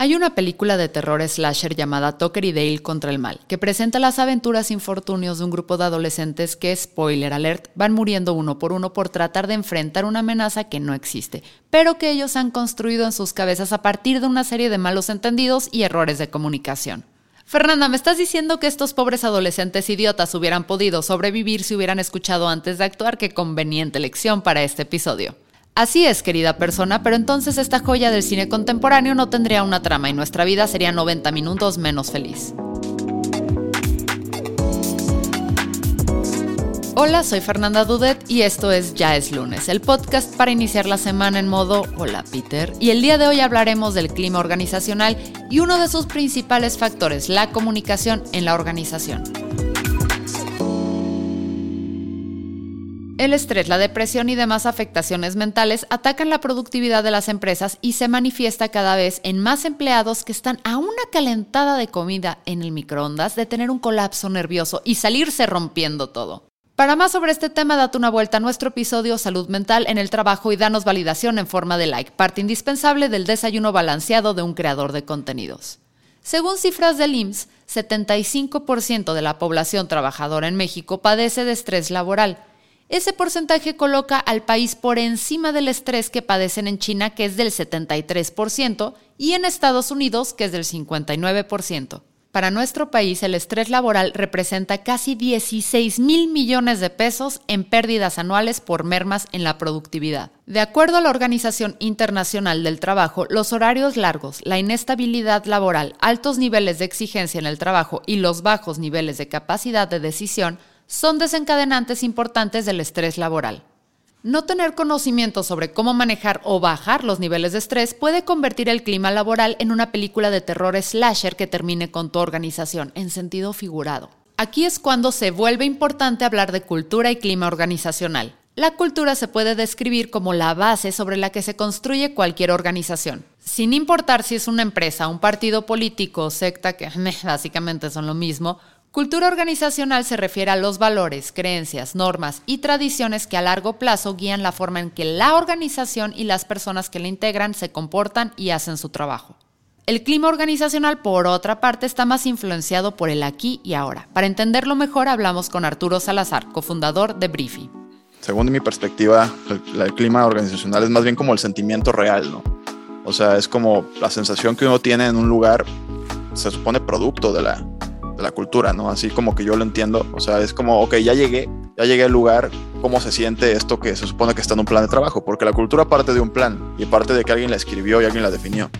Hay una película de terror slasher llamada Tucker y Dale contra el mal, que presenta las aventuras infortunios de un grupo de adolescentes que, spoiler alert, van muriendo uno por uno por tratar de enfrentar una amenaza que no existe, pero que ellos han construido en sus cabezas a partir de una serie de malos entendidos y errores de comunicación. Fernanda, ¿me estás diciendo que estos pobres adolescentes idiotas hubieran podido sobrevivir si hubieran escuchado antes de actuar? Qué conveniente lección para este episodio. Así es, querida persona, pero entonces esta joya del cine contemporáneo no tendría una trama y nuestra vida sería 90 minutos menos feliz. Hola, soy Fernanda Dudet y esto es Ya es lunes, el podcast para iniciar la semana en modo Hola Peter. Y el día de hoy hablaremos del clima organizacional y uno de sus principales factores, la comunicación en la organización. El estrés, la depresión y demás afectaciones mentales atacan la productividad de las empresas y se manifiesta cada vez en más empleados que están a una calentada de comida en el microondas de tener un colapso nervioso y salirse rompiendo todo. Para más sobre este tema, date una vuelta a nuestro episodio Salud Mental en el Trabajo y danos validación en forma de like, parte indispensable del desayuno balanceado de un creador de contenidos. Según cifras del IMSS, 75% de la población trabajadora en México padece de estrés laboral, ese porcentaje coloca al país por encima del estrés que padecen en China, que es del 73%, y en Estados Unidos, que es del 59%. Para nuestro país, el estrés laboral representa casi 16 mil millones de pesos en pérdidas anuales por mermas en la productividad. De acuerdo a la Organización Internacional del Trabajo, los horarios largos, la inestabilidad laboral, altos niveles de exigencia en el trabajo y los bajos niveles de capacidad de decisión son desencadenantes importantes del estrés laboral. No tener conocimiento sobre cómo manejar o bajar los niveles de estrés puede convertir el clima laboral en una película de terror slasher que termine con tu organización, en sentido figurado. Aquí es cuando se vuelve importante hablar de cultura y clima organizacional. La cultura se puede describir como la base sobre la que se construye cualquier organización. Sin importar si es una empresa, un partido político o secta, que básicamente son lo mismo, Cultura organizacional se refiere a los valores, creencias, normas y tradiciones que a largo plazo guían la forma en que la organización y las personas que la integran se comportan y hacen su trabajo. El clima organizacional, por otra parte, está más influenciado por el aquí y ahora. Para entenderlo mejor, hablamos con Arturo Salazar, cofundador de Briefy. Según mi perspectiva, el, clima organizacional es más bien como el sentimiento real, ¿no? O sea, es como la sensación que uno tiene en un lugar, se supone producto de la, de la cultura, ¿no? Así como que yo lo entiendo. O sea, es como, ok, ya llegué, ya llegué al lugar, ¿cómo se siente esto que se supone que está en un plan de trabajo? Porque la cultura parte de un plan y parte de que alguien la escribió y alguien la definió.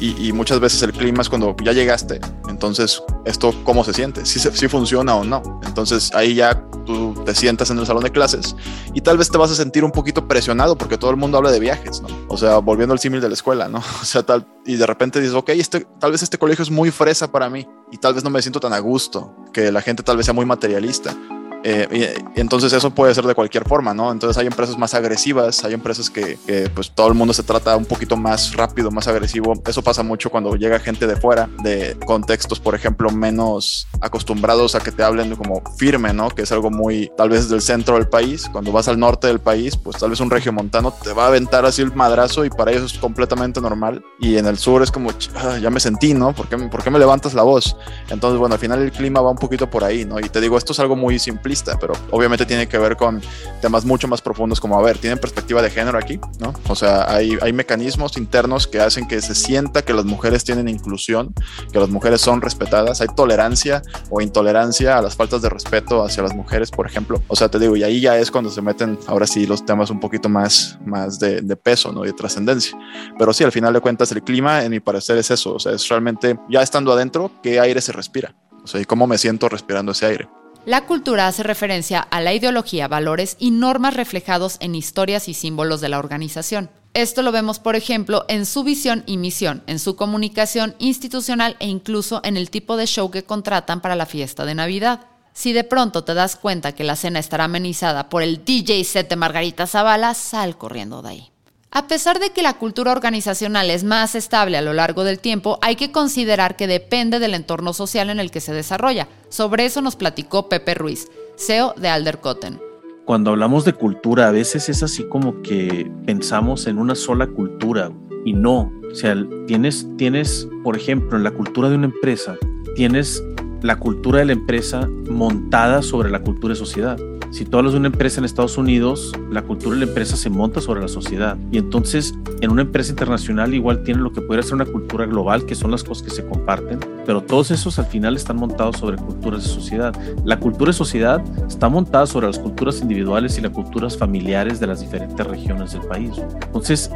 Y, muchas veces el clima es cuando ya llegaste, entonces, ¿esto cómo se siente? Si, si funciona o no. Entonces, ahí ya tú te sientas en el salón de clases y tal vez te vas a sentir un poquito presionado porque todo el mundo habla de viajes, ¿no? O sea, volviendo al símil de la escuela, ¿no? O sea, tal, y de repente dices, ok, este, tal vez este colegio es muy fresa para mí y tal vez no me siento tan a gusto, que la gente tal vez sea muy materialista. Eh, entonces eso puede ser de cualquier forma, ¿no? Entonces hay empresas más agresivas, hay empresas que, pues todo el mundo se trata un poquito más rápido, más agresivo. Eso pasa mucho cuando llega gente de fuera, de contextos, por ejemplo, menos acostumbrados a que te hablen como firme, ¿no? Que es algo muy, tal vez del centro del país. Cuando vas al norte del país, pues tal vez un regiomontano te va a aventar así el madrazo y para ellos es completamente normal. Y en el sur es como, ah, ya me sentí, ¿no? ¿Por qué, ¿Por qué me levantas la voz? Entonces, bueno, al final el clima va un poquito por ahí, ¿no? Y te digo, esto es algo muy simple pero obviamente tiene que ver con temas mucho más profundos como, a ver, ¿tienen perspectiva de género aquí? ¿No? O sea, hay, hay mecanismos internos que hacen que se sienta que las mujeres tienen inclusión, que las mujeres son respetadas, hay tolerancia o intolerancia a las faltas de respeto hacia las mujeres, por ejemplo. O sea, te digo, y ahí ya es cuando se meten ahora sí los temas un poquito más, más de, de peso, ¿no? Y de trascendencia. Pero sí, al final de cuentas, el clima, en mi parecer, es eso. O sea, es realmente, ya estando adentro, ¿qué aire se respira? O sea, y cómo me siento respirando ese aire. La cultura hace referencia a la ideología, valores y normas reflejados en historias y símbolos de la organización. Esto lo vemos, por ejemplo, en su visión y misión, en su comunicación institucional e incluso en el tipo de show que contratan para la fiesta de Navidad. Si de pronto te das cuenta que la cena estará amenizada por el DJ set de Margarita Zavala, sal corriendo de ahí. A pesar de que la cultura organizacional es más estable a lo largo del tiempo, hay que considerar que depende del entorno social en el que se desarrolla. Sobre eso nos platicó Pepe Ruiz, CEO de Aldercotten. Cuando hablamos de cultura, a veces es así como que pensamos en una sola cultura y no. O sea, tienes, tienes, por ejemplo, en la cultura de una empresa, tienes la cultura de la empresa montada sobre la cultura de sociedad. Si tú hablas de una empresa en Estados Unidos, la cultura de la empresa se monta sobre la sociedad. Y entonces, en una empresa internacional igual tiene lo que podría ser una cultura global, que son las cosas que se comparten, pero todos esos al final están montados sobre culturas de sociedad. La cultura de sociedad está montada sobre las culturas individuales y las culturas familiares de las diferentes regiones del país. Entonces,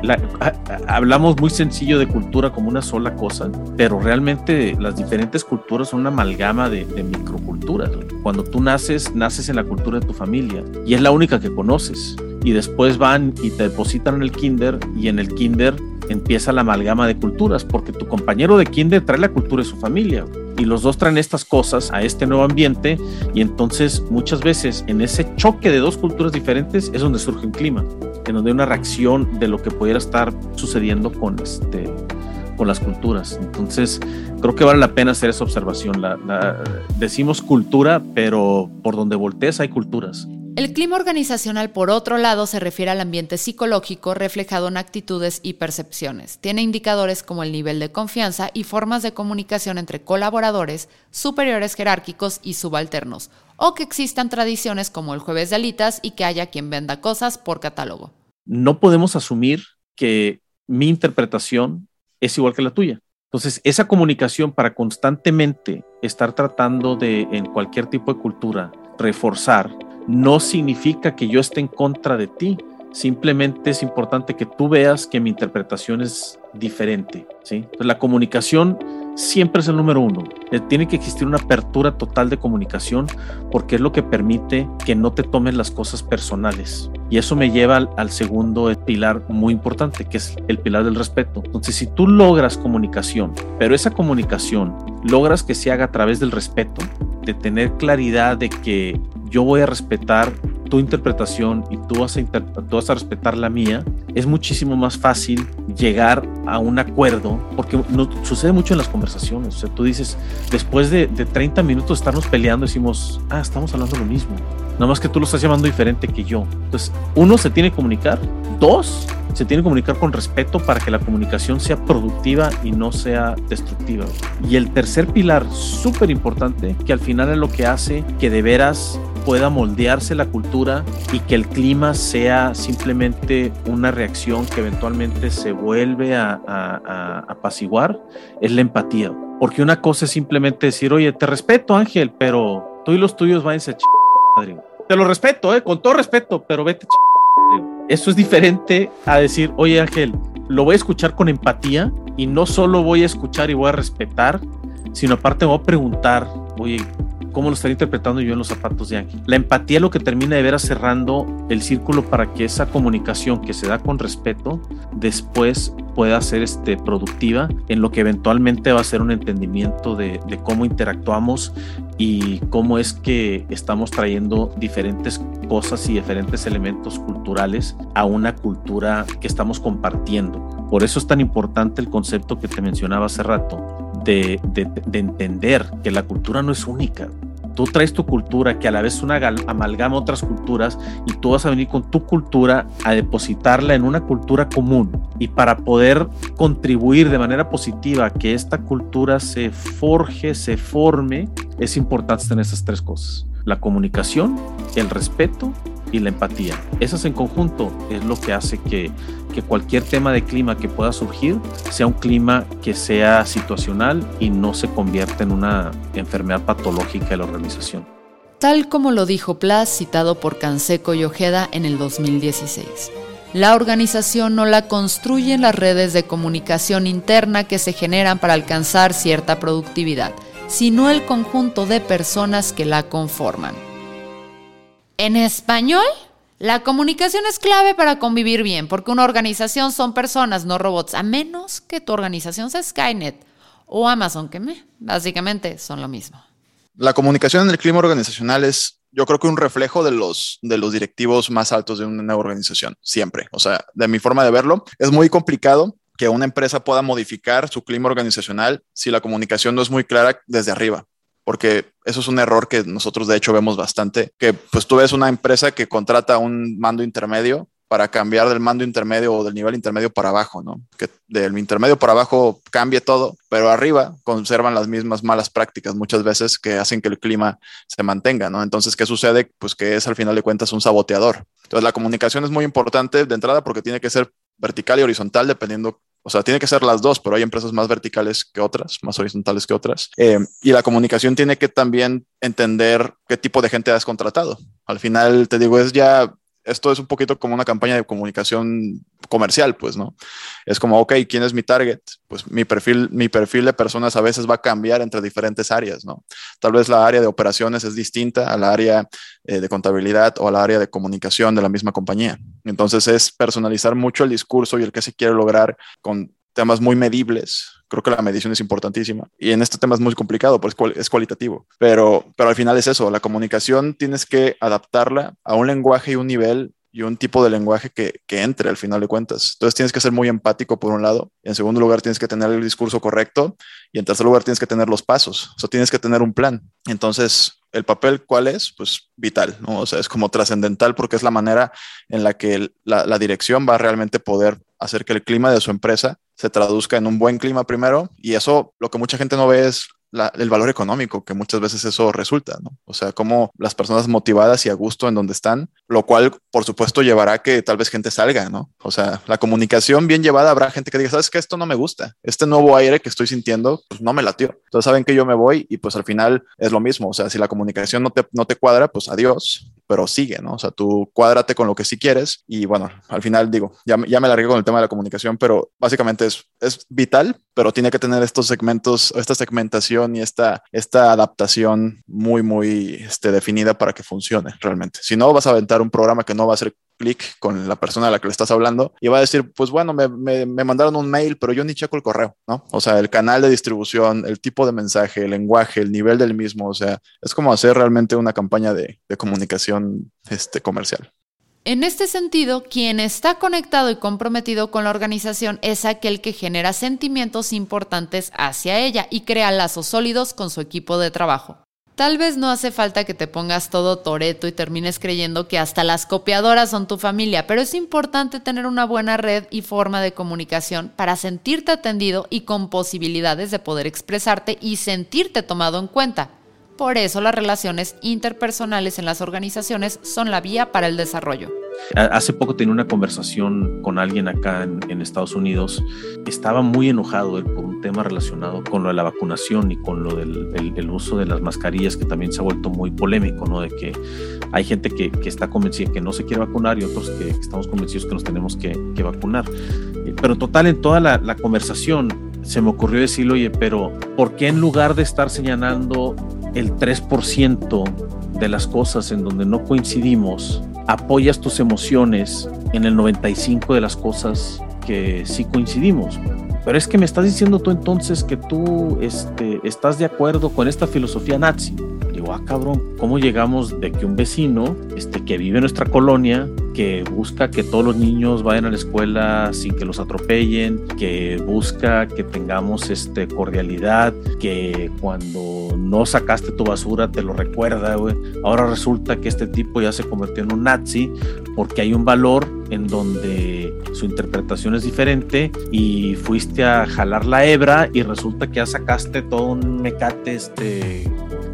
hablamos muy sencillo de cultura como una sola cosa, pero realmente las diferentes culturas son una amalgama de, de microculturas. Cuando tú naces, naces en la cultura de tu familia y es la única que conoces. Y después van y te depositan en el kinder y en el kinder empieza la amalgama de culturas, porque tu compañero de kinder trae la cultura de su familia y los dos traen estas cosas a este nuevo ambiente y entonces muchas veces en ese choque de dos culturas diferentes es donde surge un clima, en donde hay una reacción de lo que pudiera estar sucediendo con este con las culturas. Entonces, creo que vale la pena hacer esa observación. La, decimos cultura, pero por donde voltees hay culturas. El clima organizacional, por otro lado, se refiere al ambiente psicológico reflejado en actitudes y percepciones. Tiene indicadores como el nivel de confianza y formas de comunicación entre colaboradores, superiores jerárquicos y subalternos, o que existan tradiciones como el jueves de alitas y que haya quien venda cosas por catálogo. No podemos asumir que mi interpretación es igual que la tuya. Entonces, esa comunicación para constantemente estar tratando de, en cualquier tipo de cultura, reforzar no significa que yo esté en contra de ti. Simplemente es importante que tú veas que mi interpretación es diferente. ¿sí? la comunicación siempre es el número uno. Eh, tiene que existir una apertura total de comunicación porque es lo que permite que no te tomes las cosas personales. Y eso me lleva al, al, segundo pilar muy importante, que es el pilar del respeto. Entonces, si tú logras comunicación, pero esa comunicación logras que se haga a través del respeto, de tener claridad de que yo voy a respetar tu interpretación y tú vas, a tú vas a respetar la mía, es muchísimo más fácil llegar a un acuerdo, porque no, sucede mucho en las conversaciones. O sea, tú dices, después de, de 30 minutos estarnos peleando, decimos, ah, estamos hablando lo mismo. Nada más que tú lo estás llamando diferente que yo. Entonces, uno se tiene que comunicar, dos, se tiene que comunicar con respeto para que la comunicación sea productiva y no sea destructiva. Y el tercer pilar, súper importante, que al final es lo que hace que de veras pueda moldearse la cultura y que el clima sea simplemente una reacción que eventualmente se vuelve a, apaciguar, es la empatía. Porque una cosa es simplemente decir, oye, te respeto Ángel, pero tú y los tuyos váyanse a ch... Te lo respeto, eh, con todo respeto, pero vete ch... Eso es diferente a decir, oye Ángel, lo voy a escuchar con empatía y no solo voy a escuchar y voy a respetar, sino aparte voy a preguntar, oye, cómo lo estaría interpretando yo en los zapatos de Ángel. La empatía es lo que termina de veras cerrando el círculo para que esa comunicación que se da con respeto después pueda ser este, productiva en lo que eventualmente va a ser un entendimiento de, de cómo interactuamos y cómo es que estamos trayendo diferentes cosas y diferentes elementos culturales a una cultura que estamos compartiendo. Por eso es tan importante el concepto que te mencionaba hace rato, de, entender que la cultura no es única. Tú traes tu cultura que a la vez una amalgama otras culturas y tú vas a venir con tu cultura a depositarla en una cultura común. Y para poder contribuir de manera positiva a que esta cultura se forje, se forme, es importante tener esas tres cosas. La comunicación, el respeto y la empatía. Esas en conjunto es lo que hace que, que cualquier tema de clima que pueda surgir sea un clima que sea situacional y no se convierta en una enfermedad patológica de la organización. Tal como lo dijo Plas, citado por Canseco y Ojeda en el 2016. La organización no la construyen las redes de comunicación interna que se generan para alcanzar cierta productividad, sino el conjunto de personas que la conforman. En español, la comunicación es clave para convivir bien, porque una organización son personas, no robots, a menos que tu organización sea Skynet o Amazon, que me, básicamente son lo mismo. La comunicación en el clima organizacional es, yo creo que un reflejo de los, de los directivos más altos de una organización, siempre. O sea, de mi forma de verlo, es muy complicado que una empresa pueda modificar su clima organizacional si la comunicación no es muy clara desde arriba porque eso es un error que nosotros de hecho vemos bastante, que pues tú ves una empresa que contrata un mando intermedio para cambiar del mando intermedio o del nivel intermedio para abajo, ¿no? Que del intermedio para abajo cambie todo, pero arriba conservan las mismas malas prácticas muchas veces que hacen que el clima se mantenga, ¿no? Entonces, ¿qué sucede? Pues que es al final de cuentas un saboteador. Entonces, la comunicación es muy importante de entrada porque tiene que ser vertical y horizontal dependiendo o sea, tiene que ser las dos, pero hay empresas más verticales que otras, más horizontales que otras. Eh, y la comunicación tiene que también entender qué tipo de gente has contratado. Al final, te digo, es ya esto es un poquito como una campaña de comunicación comercial, pues, ¿no? Es como, ok, ¿quién es mi target? Pues mi perfil, mi perfil de personas a veces va a cambiar entre diferentes áreas, ¿no? Tal vez la área de operaciones es distinta a la área eh, de contabilidad o a la área de comunicación de la misma compañía. Entonces es personalizar mucho el discurso y el que se quiere lograr con temas muy medibles. Creo que la medición es importantísima. Y en este tema es muy complicado, pues es cualitativo. Pero, pero al final es eso, la comunicación tienes que adaptarla a un lenguaje y un nivel y un tipo de lenguaje que, que, entre al final de cuentas. Entonces tienes que ser muy empático por un lado, en segundo lugar tienes que tener el discurso correcto y en tercer lugar tienes que tener los pasos, o sea, tienes que tener un plan. Entonces, ¿el papel cuál es? Pues vital, ¿no? O sea, es como trascendental porque es la manera en la que la, la dirección va a realmente poder hacer que el clima de su empresa se traduzca en un buen clima primero y eso lo que mucha gente no ve es el valor económico, que muchas veces eso resulta, ¿no? O sea, como las personas motivadas y a gusto en donde están, lo cual, por supuesto, llevará a que tal vez gente salga, ¿no? O sea, la comunicación bien llevada, habrá gente que diga, ¿sabes qué? Esto no me gusta. Este nuevo aire que estoy sintiendo, pues no me latió. Entonces saben que yo me voy y pues al final es lo mismo. O sea, si la comunicación no te, no te cuadra, pues adiós pero sigue, ¿no? O sea, tú cuádrate con lo que sí quieres y bueno, al final digo, ya, ya me largué con el tema de la comunicación, pero básicamente es, es vital, pero tiene que tener estos segmentos, esta segmentación y esta, esta adaptación muy, muy este, definida para que funcione realmente. Si no, vas a aventar un programa que no va a ser clic con la persona a la que le estás hablando y va a decir, pues bueno, me, me, me, mandaron un mail, pero yo ni checo el correo, ¿no? O sea, el canal de distribución, el tipo de mensaje, el lenguaje, el nivel del mismo, o sea, es como hacer realmente una campaña de, de comunicación este, comercial. En este sentido, quien está conectado y comprometido con la organización es aquel que genera sentimientos importantes hacia ella y crea lazos sólidos con su equipo de trabajo. Tal vez no hace falta que te pongas todo toreto y termines creyendo que hasta las copiadoras son tu familia, pero es importante tener una buena red y forma de comunicación para sentirte atendido y con posibilidades de poder expresarte y sentirte tomado en cuenta. Por eso las relaciones interpersonales en las organizaciones son la vía para el desarrollo. Hace poco tenía una conversación con alguien acá en, Estados Unidos. Estaba muy enojado por un tema relacionado con lo de la vacunación y con lo del uso de las mascarillas, que también se ha vuelto muy polémico, ¿no? De que hay gente que, está convencida que no se quiere vacunar y otros que, estamos convencidos que nos tenemos que, vacunar. Pero total, en toda la, la conversación se me ocurrió decirle, oye, pero ¿por qué en lugar de estar señalando el 3% de las cosas en donde no coincidimos, apoyas tus emociones en el 95 de las cosas que sí coincidimos. Pero es que me estás diciendo tú entonces que tú este, estás de acuerdo con esta filosofía nazi. Digo, ah, cabrón, ¿cómo llegamos de que un vecino este, que vive en nuestra colonia, que busca que todos los niños vayan a la escuela sin que los atropellen, que busca que tengamos este, cordialidad, que cuando no sacaste tu basura te lo recuerda, güey. Ahora resulta que este tipo ya se convirtió en un nazi porque hay un valor en donde su interpretación es diferente y fuiste a jalar la hebra y resulta que ya sacaste todo un mecate este,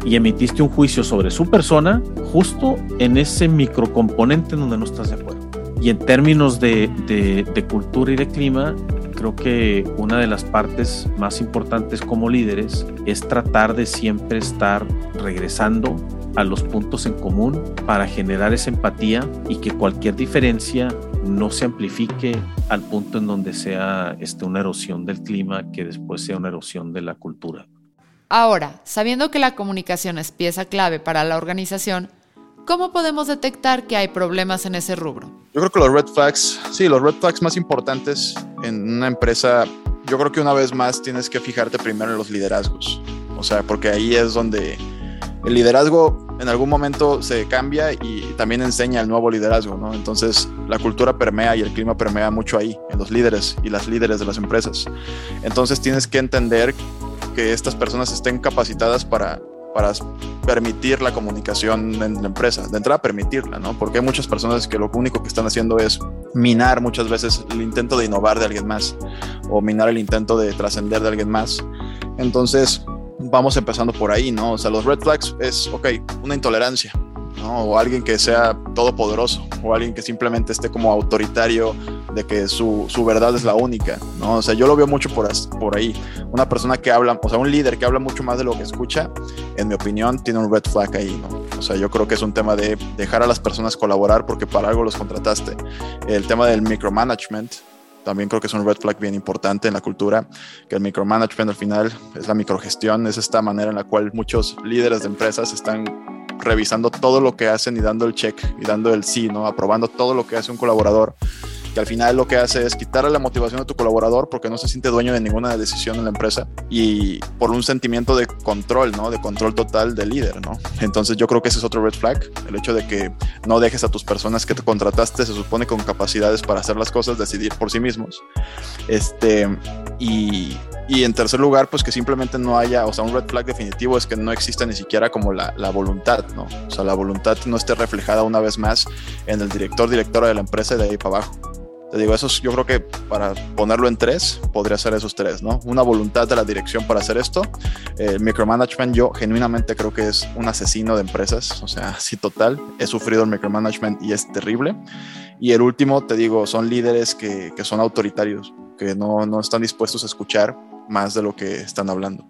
y emitiste un juicio sobre su persona justo en ese microcomponente en donde no estás de acuerdo. Y en términos de, cultura y de clima, creo que una de las partes más importantes como líderes es tratar de siempre estar regresando a los puntos en común para generar esa empatía y que cualquier diferencia no se amplifique al punto en donde sea este, una erosión del clima que después sea una erosión de la cultura. Ahora, sabiendo que la comunicación es pieza clave para la organización, ¿cómo podemos detectar que hay problemas en ese rubro? Yo creo que los red flags, sí, los red flags más importantes en una empresa, yo creo que una vez más tienes que fijarte primero en los liderazgos. O sea, porque ahí es donde el liderazgo en algún momento se cambia y también enseña el nuevo liderazgo, ¿no? Entonces la cultura permea y el clima permea mucho ahí, en los líderes y las líderes de las empresas. Entonces tienes que entender que estas personas estén capacitadas para, para permitir la comunicación en la empresa. De entrada, permitirla, ¿no? Porque hay muchas personas que lo único que están haciendo es minar muchas veces el intento de innovar de alguien más o minar el intento de trascender de alguien más. Entonces, vamos empezando por ahí, ¿no? O sea, los red flags es, ok, una intolerancia, O alguien que sea todopoderoso, o alguien que simplemente esté como autoritario de que su, su, verdad es la única, ¿no? O sea, yo lo veo mucho por, por ahí. Una persona que habla, o sea, un líder que habla mucho más de lo que escucha, en mi opinión, tiene un red flag ahí, ¿no? O sea, yo creo que es un tema de dejar a las personas colaborar porque para algo los contrataste. El tema del micromanagement, también creo que es un red flag bien importante en la cultura, que el micromanagement al final es la microgestión, es esta manera en la cual muchos líderes de empresas están revisando todo lo que hacen y dando el check y dando el sí, ¿no? Aprobando todo lo que hace un colaborador que al final lo que hace es quitarle la motivación a tu colaborador porque no se siente dueño de ninguna decisión en la empresa y por un sentimiento de control, ¿no? De control total del líder, ¿no? Entonces yo creo que ese es otro red flag, el hecho de que no dejes a tus personas que te contrataste, se supone con capacidades para hacer las cosas, decidir por sí mismos. Este, y, y en tercer lugar, pues que simplemente no haya, o sea, un red flag definitivo es que no exista ni siquiera como la, la, voluntad, ¿no? O sea, la voluntad no esté reflejada una vez más en el director, directora de la empresa y de ahí para abajo. Te digo, eso yo creo que para ponerlo en tres, podría ser esos tres, ¿no? Una voluntad de la dirección para hacer esto. El micromanagement, yo genuinamente creo que es un asesino de empresas, o sea, sí total. He sufrido el micromanagement y es terrible. Y el último, te digo, son líderes que, que son autoritarios, que no, no están dispuestos a escuchar más de lo que están hablando.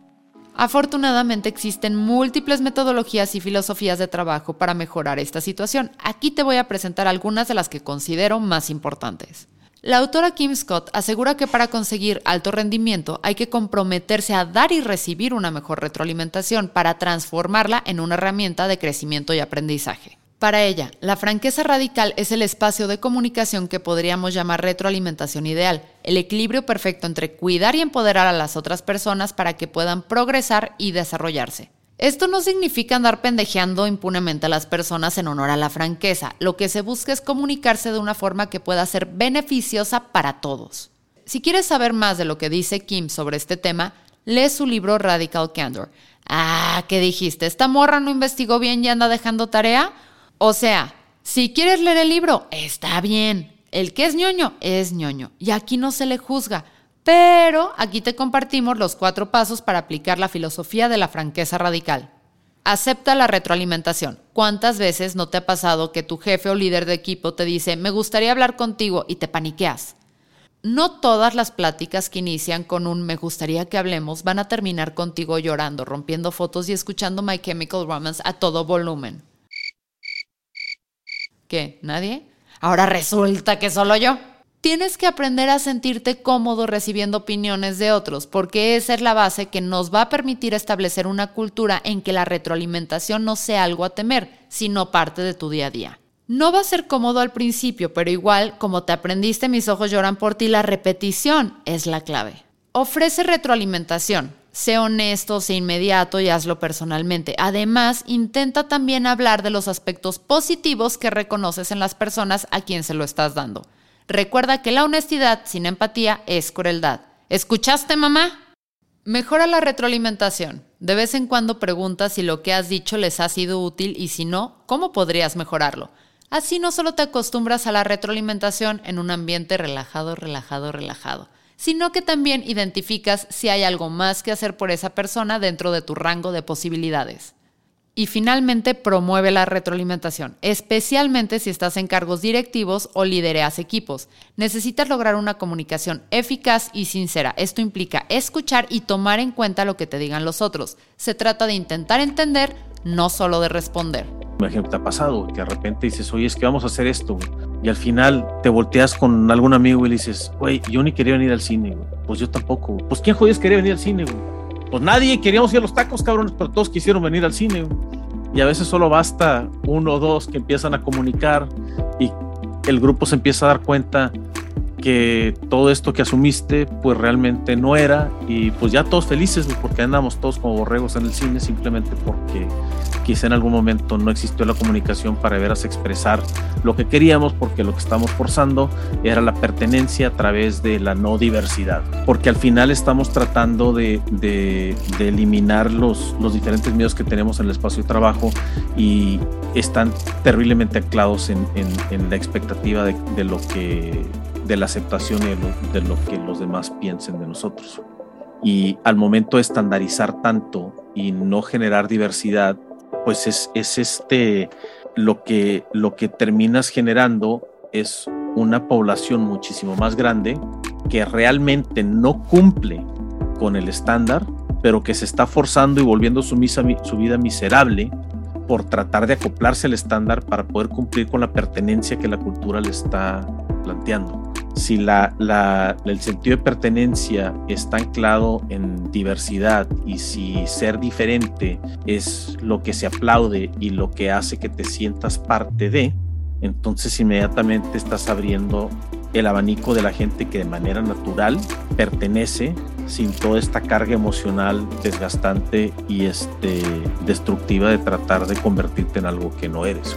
Afortunadamente existen múltiples metodologías y filosofías de trabajo para mejorar esta situación. Aquí te voy a presentar algunas de las que considero más importantes. La autora Kim Scott asegura que para conseguir alto rendimiento hay que comprometerse a dar y recibir una mejor retroalimentación para transformarla en una herramienta de crecimiento y aprendizaje. Para ella, la franqueza radical es el espacio de comunicación que podríamos llamar retroalimentación ideal, el equilibrio perfecto entre cuidar y empoderar a las otras personas para que puedan progresar y desarrollarse. Esto no significa andar pendejeando impunemente a las personas en honor a la franqueza, lo que se busca es comunicarse de una forma que pueda ser beneficiosa para todos. Si quieres saber más de lo que dice Kim sobre este tema, lee su libro Radical Candor. Ah, ¿qué dijiste? ¿Esta morra no investigó bien y anda dejando tarea? O sea, si quieres leer el libro, está bien. El que es ñoño, es ñoño. Y aquí no se le juzga. Pero aquí te compartimos los cuatro pasos para aplicar la filosofía de la franqueza radical. Acepta la retroalimentación. ¿Cuántas veces no te ha pasado que tu jefe o líder de equipo te dice, me gustaría hablar contigo y te paniqueas? No todas las pláticas que inician con un me gustaría que hablemos van a terminar contigo llorando, rompiendo fotos y escuchando My Chemical Romance a todo volumen. ¿Qué? ¿Nadie? Ahora resulta que solo yo. Tienes que aprender a sentirte cómodo recibiendo opiniones de otros, porque esa es la base que nos va a permitir establecer una cultura en que la retroalimentación no sea algo a temer, sino parte de tu día a día. No va a ser cómodo al principio, pero igual, como te aprendiste, mis ojos lloran por ti, la repetición es la clave. Ofrece retroalimentación, Sé honesto, sé inmediato y hazlo personalmente. Además, intenta también hablar de los aspectos positivos que reconoces en las personas a quien se lo estás dando. Recuerda que la honestidad sin empatía es crueldad. ¿Escuchaste, mamá? Mejora la retroalimentación. De vez en cuando pregunta si lo que has dicho les ha sido útil y si no, ¿cómo podrías mejorarlo? Así no solo te acostumbras a la retroalimentación en un ambiente relajado, relajado, relajado sino que también identificas si hay algo más que hacer por esa persona dentro de tu rango de posibilidades. Y finalmente, promueve la retroalimentación, especialmente si estás en cargos directivos o lidereas equipos. Necesitas lograr una comunicación eficaz y sincera. Esto implica escuchar y tomar en cuenta lo que te digan los otros. Se trata de intentar entender, no solo de responder. Imagino que te ha pasado, que de repente dices, oye, es que vamos a hacer esto, y al final te volteas con algún amigo y le dices, güey, yo ni quería venir al cine, Pues yo tampoco. Pues ¿quién jodidos quería venir al cine, güey? Pues nadie, queríamos ir a los tacos, cabrones, pero todos quisieron venir al cine, Y a veces solo basta uno o dos que empiezan a comunicar y el grupo se empieza a dar cuenta que todo esto que asumiste pues realmente no era. Y pues ya todos felices porque andamos todos como borregos en el cine simplemente porque quizá en algún momento no existió la comunicación para veras expresar lo que queríamos porque lo que estamos forzando era la pertenencia a través de la no diversidad. Porque al final estamos tratando de, de, eliminar los, los diferentes miedos que tenemos en el espacio de trabajo y están terriblemente anclados en, en, en la expectativa de, de lo que de la aceptación y de lo, que los demás piensen de nosotros. Y al momento de estandarizar tanto y no generar diversidad, pues es, es este lo que, lo que terminas generando es una población muchísimo más grande que realmente no cumple con el estándar, pero que se está forzando y volviendo su, su vida miserable por tratar de acoplarse al estándar para poder cumplir con la pertenencia que la cultura le está planteando. Si la, el sentido de pertenencia está anclado en diversidad y si ser diferente es lo que se aplaude y lo que hace que te sientas parte de, entonces inmediatamente estás abriendo el abanico de la gente que de manera natural pertenece sin toda esta carga emocional desgastante y este, destructiva de tratar de convertirte en algo que no eres.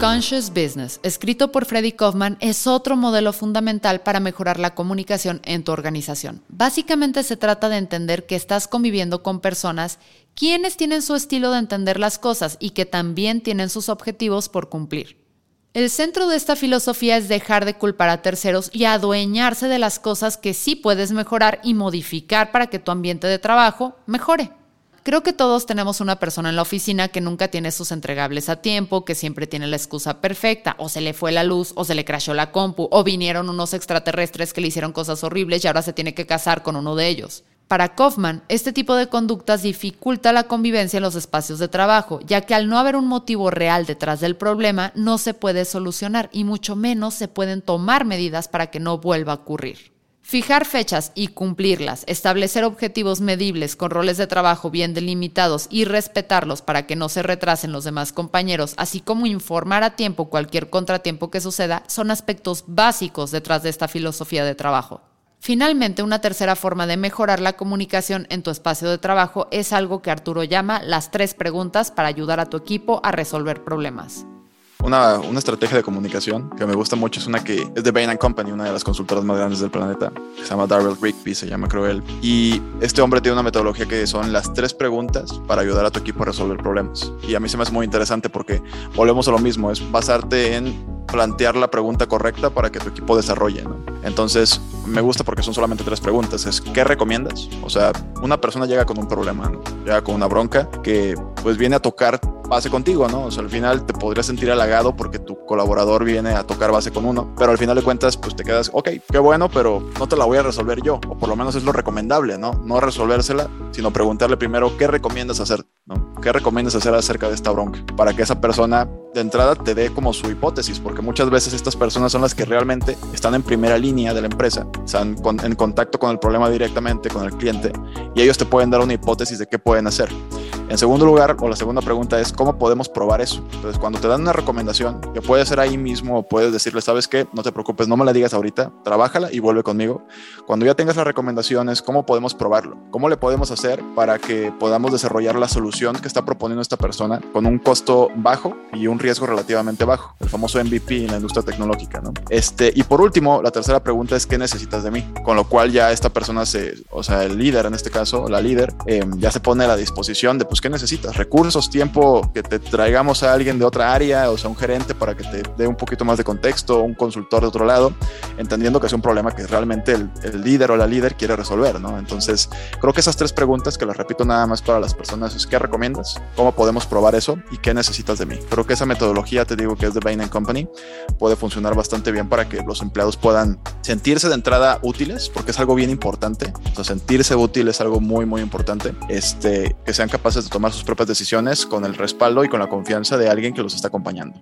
Conscious Business, escrito por Freddy Kaufman, es otro modelo fundamental para mejorar la comunicación en tu organización. Básicamente se trata de entender que estás conviviendo con personas quienes tienen su estilo de entender las cosas y que también tienen sus objetivos por cumplir. El centro de esta filosofía es dejar de culpar a terceros y adueñarse de las cosas que sí puedes mejorar y modificar para que tu ambiente de trabajo mejore. Creo que todos tenemos una persona en la oficina que nunca tiene sus entregables a tiempo, que siempre tiene la excusa perfecta, o se le fue la luz, o se le crashó la compu, o vinieron unos extraterrestres que le hicieron cosas horribles y ahora se tiene que casar con uno de ellos. Para Kaufman, este tipo de conductas dificulta la convivencia en los espacios de trabajo, ya que al no haber un motivo real detrás del problema, no se puede solucionar y mucho menos se pueden tomar medidas para que no vuelva a ocurrir. Fijar fechas y cumplirlas, establecer objetivos medibles con roles de trabajo bien delimitados y respetarlos para que no se retrasen los demás compañeros, así como informar a tiempo cualquier contratiempo que suceda, son aspectos básicos detrás de esta filosofía de trabajo. Finalmente, una tercera forma de mejorar la comunicación en tu espacio de trabajo es algo que Arturo llama las tres preguntas para ayudar a tu equipo a resolver problemas. Una, una, estrategia de comunicación que me gusta mucho es una que es de Bain Company, una de las consultoras más grandes del planeta. Se llama Darrell Rigby, se llama creo él. Y este hombre tiene una metodología que son las tres preguntas para ayudar a tu equipo a resolver problemas. Y a mí se me hace muy interesante porque volvemos a lo mismo, es basarte en plantear la pregunta correcta para que tu equipo desarrolle. Entonces, me gusta porque son solamente tres preguntas. Es, ¿qué recomiendas? O sea, una persona llega con un problema, llega con una bronca que pues viene a tocar base contigo, ¿no? O sea, al final te podrías sentir halagado porque tu colaborador viene a tocar base con uno, pero al final de cuentas, pues te quedas, ok, qué bueno, pero no te la voy a resolver yo, o por lo menos es lo recomendable, ¿no? No resolvérsela, sino preguntarle primero qué recomiendas hacer, ¿no? ¿Qué recomiendas hacer acerca de esta bronca? Para que esa persona de entrada te dé como su hipótesis, porque muchas veces estas personas son las que realmente están en primera línea de la empresa, están en contacto con el problema directamente con el cliente y ellos te pueden dar una hipótesis de qué pueden hacer. En segundo lugar, o la segunda pregunta es, ¿cómo podemos probar eso? Entonces, cuando te dan una recomendación, que puede ser ahí mismo, puedes decirle, ¿sabes qué? No te preocupes, no me la digas ahorita, trabájala y vuelve conmigo. Cuando ya tengas las recomendaciones, ¿cómo podemos probarlo? ¿Cómo le podemos hacer para que podamos desarrollar la solución que está proponiendo esta persona con un costo bajo y un riesgo relativamente bajo? El famoso MVP en la industria tecnológica, ¿no? Este, y por último, la tercera pregunta es, ¿qué necesitas de mí? Con lo cual ya esta persona se, o sea, el líder en este caso, la líder, eh, ya se pone a la disposición de, pues, ¿qué necesitas? Recursos, tiempo, que te traigamos a alguien de otra área, o sea, un gerente para que te dé un poquito más de contexto, un consultor de otro lado, entendiendo que es un problema que realmente el, el líder o la líder quiere resolver, ¿no? Entonces, creo que esas tres preguntas, que las repito nada más para las personas, es ¿qué recomiendas? ¿Cómo podemos probar eso? ¿Y qué necesitas de mí? Creo que esa metodología, te digo que es de Bain Company, puede funcionar bastante bien para que los empleados puedan sentirse de entrada útiles, porque es algo bien importante. O sentirse útil es algo muy, muy importante. Este, que sean capaces de tomar sus propias decisiones con el respaldo y con la confianza de alguien que los está acompañando.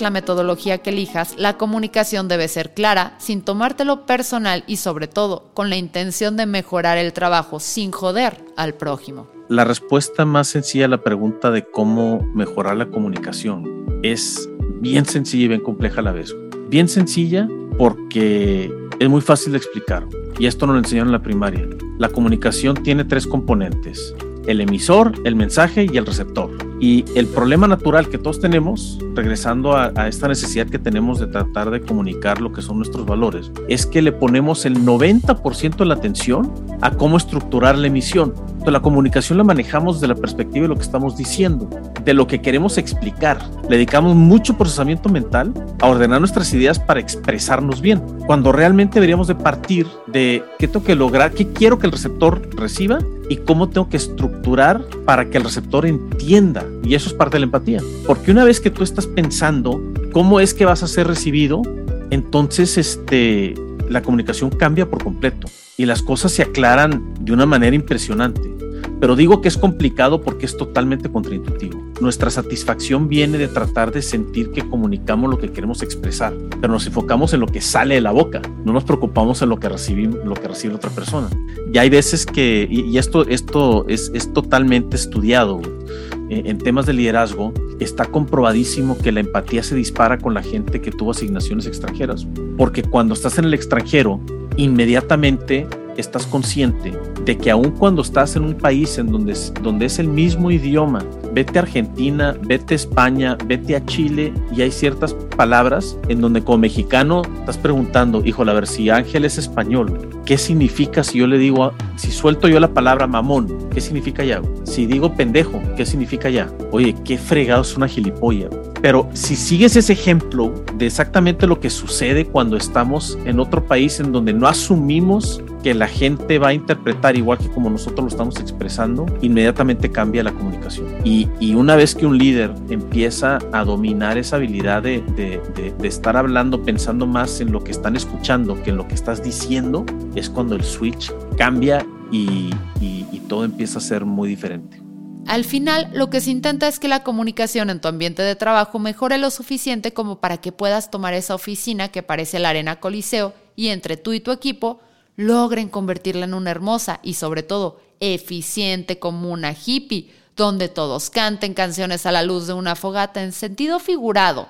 La metodología que elijas, la comunicación debe ser clara, sin tomártelo personal y sobre todo con la intención de mejorar el trabajo sin joder al prójimo. La respuesta más sencilla a la pregunta de cómo mejorar la comunicación es bien sencilla y bien compleja a la vez. Bien sencilla porque es muy fácil de explicar y esto nos lo enseñaron en la primaria. La comunicación tiene tres componentes el emisor, el mensaje y el receptor. Y el problema natural que todos tenemos, regresando a, esta necesidad que tenemos de tratar de comunicar lo que son nuestros valores, es que le ponemos el 90% de la atención a cómo estructurar la emisión. Entonces, la comunicación la manejamos de la perspectiva de lo que estamos diciendo, de lo que queremos explicar. Le dedicamos mucho procesamiento mental a ordenar nuestras ideas para expresarnos bien, cuando realmente deberíamos de partir de qué tengo que lograr, qué quiero que el receptor reciba y cómo tengo que estructurar para que el receptor entienda. Y eso es parte de la empatía. Porque una vez que tú estás pensando cómo es que vas a ser recibido, entonces este, la comunicación cambia por completo y las cosas se aclaran de una manera impresionante. Pero digo que es complicado porque es totalmente contraintuitivo. Nuestra satisfacción viene de tratar de sentir que comunicamos lo que queremos expresar, pero nos enfocamos en lo que sale de la boca, no nos preocupamos en lo que recibimos, lo que recibe otra persona. Y hay veces que, y, esto, esto es, es totalmente estudiado, eh, en temas de liderazgo, está comprobadísimo que la empatía se dispara con la gente que tuvo asignaciones extranjeras. Porque cuando estás en el extranjero, inmediatamente estás consciente de que aun cuando estás en un país en donde, donde es el mismo idioma, vete a Argentina, vete a España, vete a Chile y hay ciertas palabras en donde como mexicano estás preguntando, híjole, a ver si Ángel es español, ¿qué significa si yo le digo, si suelto yo la palabra mamón, ¿qué significa ya? Si digo pendejo, ¿qué significa ya? Oye, qué fregado es una gilipollas. Pero si sigues ese ejemplo de exactamente lo que sucede cuando estamos en otro país en donde no asumimos que la gente va a interpretar igual que como nosotros lo estamos expresando, inmediatamente cambia la comunicación. Y, una vez que un líder empieza a dominar esa habilidad de, estar hablando, pensando más en lo que están escuchando que en lo que estás diciendo, es cuando el switch cambia y todo empieza a ser muy diferente. Al final, lo que se intenta es que la comunicación en tu ambiente de trabajo mejore lo suficiente como para que puedas tomar esa oficina que parece la arena coliseo y entre tú y tu equipo logren convertirla en una hermosa y sobre todo eficiente comuna hippie, donde todos canten canciones a la luz de una fogata en sentido figurado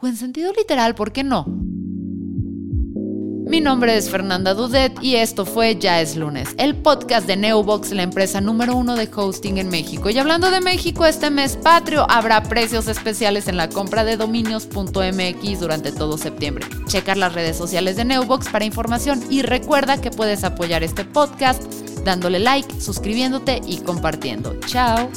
o en sentido literal, ¿por qué no? Mi nombre es Fernanda Dudet y esto fue Ya es lunes, el podcast de Neobox, la empresa número uno de hosting en México. Y hablando de México, este mes patrio habrá precios especiales en la compra de dominios.mx durante todo septiembre. Checar las redes sociales de Neobox para información y recuerda que puedes apoyar este podcast dándole like, suscribiéndote y compartiendo. Chao.